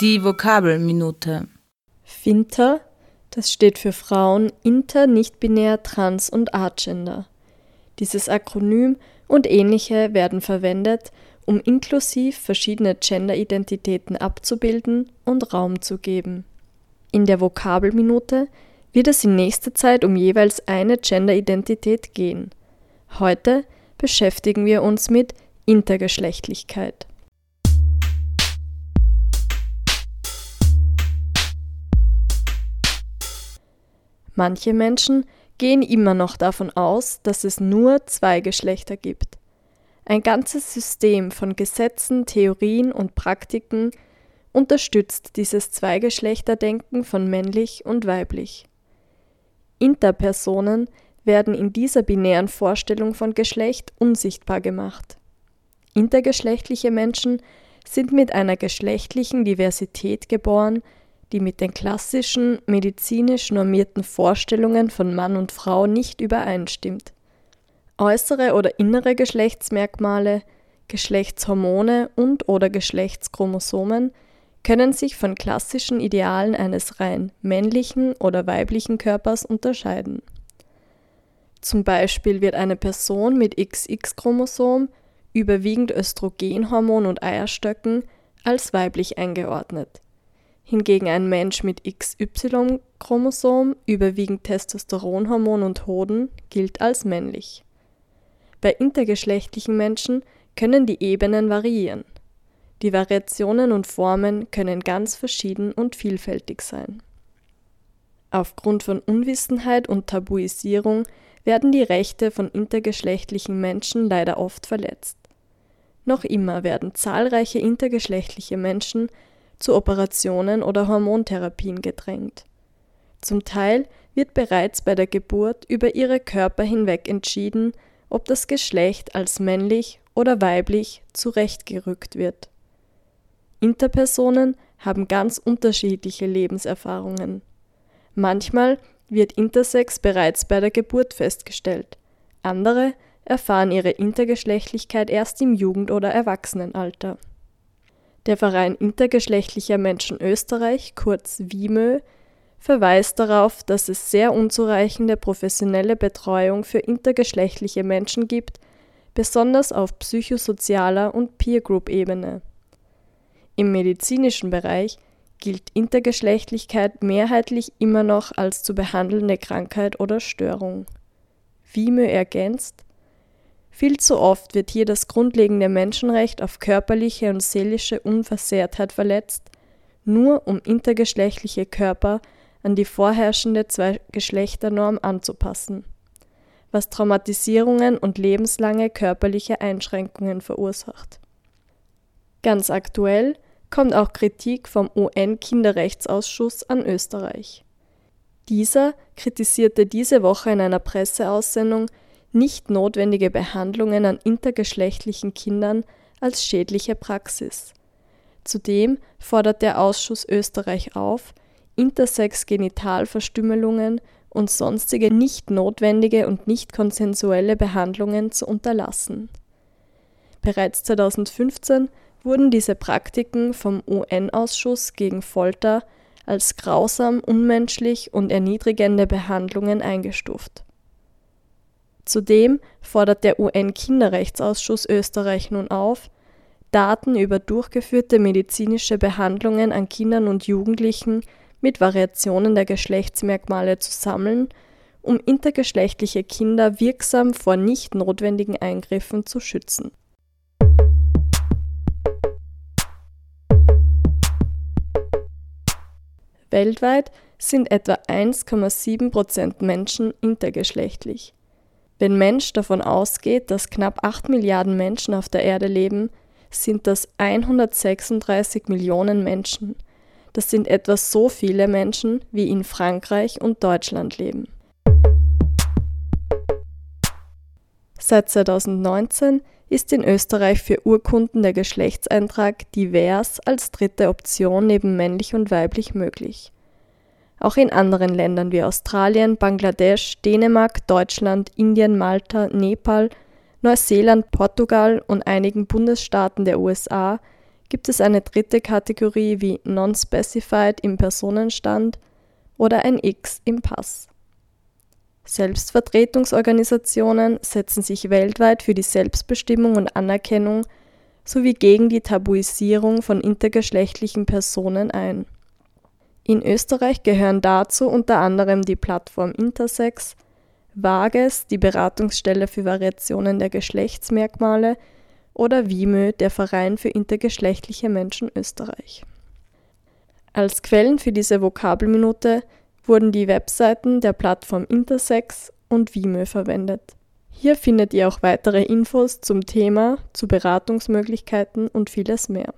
Die Vokabelminute. Finter, das steht für Frauen inter, nicht-binär, trans und agender. Dieses Akronym und ähnliche werden verwendet, um inklusiv verschiedene Gender-Identitäten abzubilden und Raum zu geben. In der Vokabelminute wird es in nächster Zeit um jeweils eine Gender-Identität gehen. Heute beschäftigen wir uns mit Intergeschlechtlichkeit. Manche Menschen gehen immer noch davon aus, dass es nur zwei Geschlechter gibt. Ein ganzes System von Gesetzen, Theorien und Praktiken unterstützt dieses Zweigeschlechterdenken von männlich und weiblich. Interpersonen werden in dieser binären Vorstellung von Geschlecht unsichtbar gemacht. Intergeschlechtliche Menschen sind mit einer geschlechtlichen Diversität geboren, die mit den klassischen medizinisch normierten Vorstellungen von Mann und Frau nicht übereinstimmt. Äußere oder innere Geschlechtsmerkmale, Geschlechtshormone und/oder Geschlechtschromosomen können sich von klassischen Idealen eines rein männlichen oder weiblichen Körpers unterscheiden. Zum Beispiel wird eine Person mit XX-Chromosom, überwiegend Östrogenhormon und Eierstöcken, als weiblich eingeordnet hingegen ein Mensch mit XY-Chromosom, überwiegend Testosteronhormon und Hoden, gilt als männlich. Bei intergeschlechtlichen Menschen können die Ebenen variieren. Die Variationen und Formen können ganz verschieden und vielfältig sein. Aufgrund von Unwissenheit und Tabuisierung werden die Rechte von intergeschlechtlichen Menschen leider oft verletzt. Noch immer werden zahlreiche intergeschlechtliche Menschen zu Operationen oder Hormontherapien gedrängt. Zum Teil wird bereits bei der Geburt über ihre Körper hinweg entschieden, ob das Geschlecht als männlich oder weiblich zurechtgerückt wird. Interpersonen haben ganz unterschiedliche Lebenserfahrungen. Manchmal wird Intersex bereits bei der Geburt festgestellt, andere erfahren ihre Intergeschlechtlichkeit erst im Jugend- oder Erwachsenenalter der Verein intergeschlechtlicher Menschen Österreich, kurz WIMÖ, verweist darauf, dass es sehr unzureichende professionelle Betreuung für intergeschlechtliche Menschen gibt, besonders auf psychosozialer und Peer-Group-Ebene. Im medizinischen Bereich gilt Intergeschlechtlichkeit mehrheitlich immer noch als zu behandelnde Krankheit oder Störung. WIMÖ ergänzt, viel zu oft wird hier das grundlegende Menschenrecht auf körperliche und seelische Unversehrtheit verletzt, nur um intergeschlechtliche Körper an die vorherrschende Zwei-Geschlechter-Norm anzupassen, was Traumatisierungen und lebenslange körperliche Einschränkungen verursacht. Ganz aktuell kommt auch Kritik vom UN-Kinderrechtsausschuss an Österreich. Dieser kritisierte diese Woche in einer Presseaussendung nicht notwendige Behandlungen an intergeschlechtlichen Kindern als schädliche Praxis. Zudem fordert der Ausschuss Österreich auf, Intersex-Genitalverstümmelungen und sonstige nicht notwendige und nicht konsensuelle Behandlungen zu unterlassen. Bereits 2015 wurden diese Praktiken vom UN-Ausschuss gegen Folter als grausam, unmenschlich und erniedrigende Behandlungen eingestuft Zudem fordert der UN-Kinderrechtsausschuss Österreich nun auf, Daten über durchgeführte medizinische Behandlungen an Kindern und Jugendlichen mit Variationen der Geschlechtsmerkmale zu sammeln, um intergeschlechtliche Kinder wirksam vor nicht notwendigen Eingriffen zu schützen. Weltweit sind etwa 1,7 Prozent Menschen intergeschlechtlich. Wenn Mensch davon ausgeht, dass knapp 8 Milliarden Menschen auf der Erde leben, sind das 136 Millionen Menschen. Das sind etwa so viele Menschen, wie in Frankreich und Deutschland leben. Seit 2019 ist in Österreich für Urkunden der Geschlechtseintrag divers als dritte Option neben männlich und weiblich möglich. Auch in anderen Ländern wie Australien, Bangladesch, Dänemark, Deutschland, Indien, Malta, Nepal, Neuseeland, Portugal und einigen Bundesstaaten der USA gibt es eine dritte Kategorie wie Non-Specified im Personenstand oder ein X im Pass. Selbstvertretungsorganisationen setzen sich weltweit für die Selbstbestimmung und Anerkennung sowie gegen die Tabuisierung von intergeschlechtlichen Personen ein. In Österreich gehören dazu unter anderem die Plattform Intersex, Vages, die Beratungsstelle für Variationen der Geschlechtsmerkmale oder WIMÖ, der Verein für intergeschlechtliche Menschen Österreich. Als Quellen für diese Vokabelminute wurden die Webseiten der Plattform Intersex und WIMÖ verwendet. Hier findet ihr auch weitere Infos zum Thema, zu Beratungsmöglichkeiten und vieles mehr.